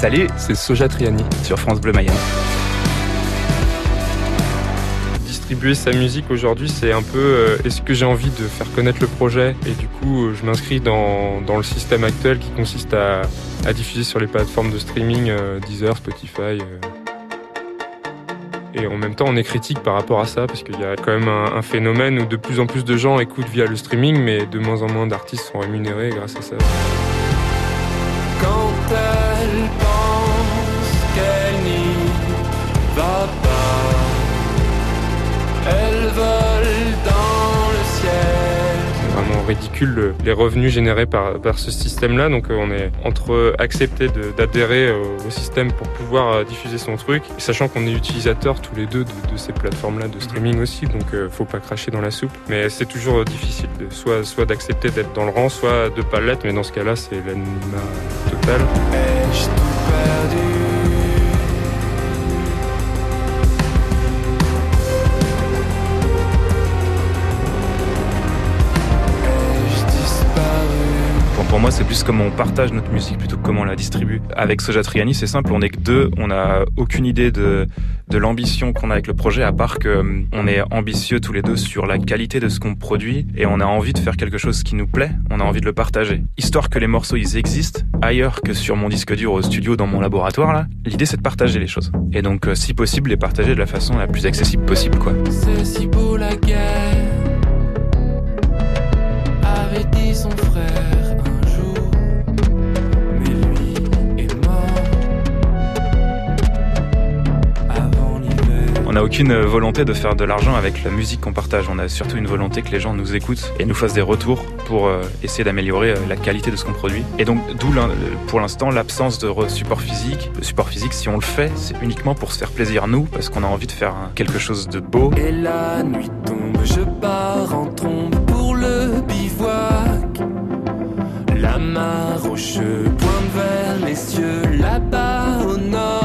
Salut, c'est Soja Triani sur France Bleu Mayenne. Distribuer sa musique aujourd'hui, c'est un peu euh, est-ce que j'ai envie de faire connaître le projet? Et du coup euh, je m'inscris dans, le système actuel qui consiste à, diffuser sur les plateformes de streaming euh, Deezer, Spotify. Et en même temps, on est critique par rapport à ça, parce qu'il y a quand même un, phénomène où de plus en plus de gens écoutent via le streaming, mais de moins en moins d'artistes sont rémunérés grâce à ça. Ridicule les revenus générés par, par ce système-là. Donc on est entre accepter d'adhérer au système pour pouvoir diffuser son truc, sachant qu'on est utilisateur tous les deux de, ces plateformes-là de streaming aussi. Donc euh, faut pas cracher dans la soupe. Mais c'est toujours difficile, de, soit, soit d'accepter d'être dans le rang, soit de pas l'être. Mais dans ce cas-là, c'est l'anonymat total. Pour moi, c'est plus comment on partage notre musique plutôt que comment on la distribue. Avec Soja Triani, c'est simple, on est que deux, on n'a aucune idée de, de l'ambition qu'on a avec le projet, à part que on est ambitieux tous les deux sur la qualité de ce qu'on produit et on a envie de faire quelque chose qui nous plaît, on a envie de le partager. Histoire que les morceaux, ils existent ailleurs que sur mon disque dur au studio dans mon laboratoire, là, l'idée c'est de partager les choses. Et donc, si possible, les partager de la façon la plus accessible possible, quoi. C'est si beau la guerre, avait son frère. N'a aucune volonté de faire de l'argent avec la musique qu'on partage. On a surtout une volonté que les gens nous écoutent et nous fassent des retours pour euh, essayer d'améliorer euh, la qualité de ce qu'on produit. Et donc, d'où pour l'instant l'absence de support physique. Le support physique, si on le fait, c'est uniquement pour se faire plaisir nous, parce qu'on a envie de faire quelque chose de beau. Et la nuit tombe, je pars en trombe pour le bivouac. La mare aux cheveux pointe vers là-bas au nord.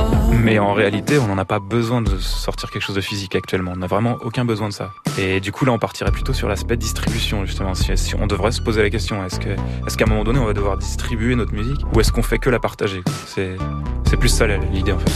Mais en réalité, on n'en a pas besoin de sortir quelque chose de physique actuellement. On n'a vraiment aucun besoin de ça. Et du coup, là, on partirait plutôt sur l'aspect distribution, justement. Si, on devrait se poser la question, est-ce qu'à un moment donné, on va devoir distribuer notre musique ou est-ce qu'on fait que la partager? C'est, plus ça l'idée, en fait.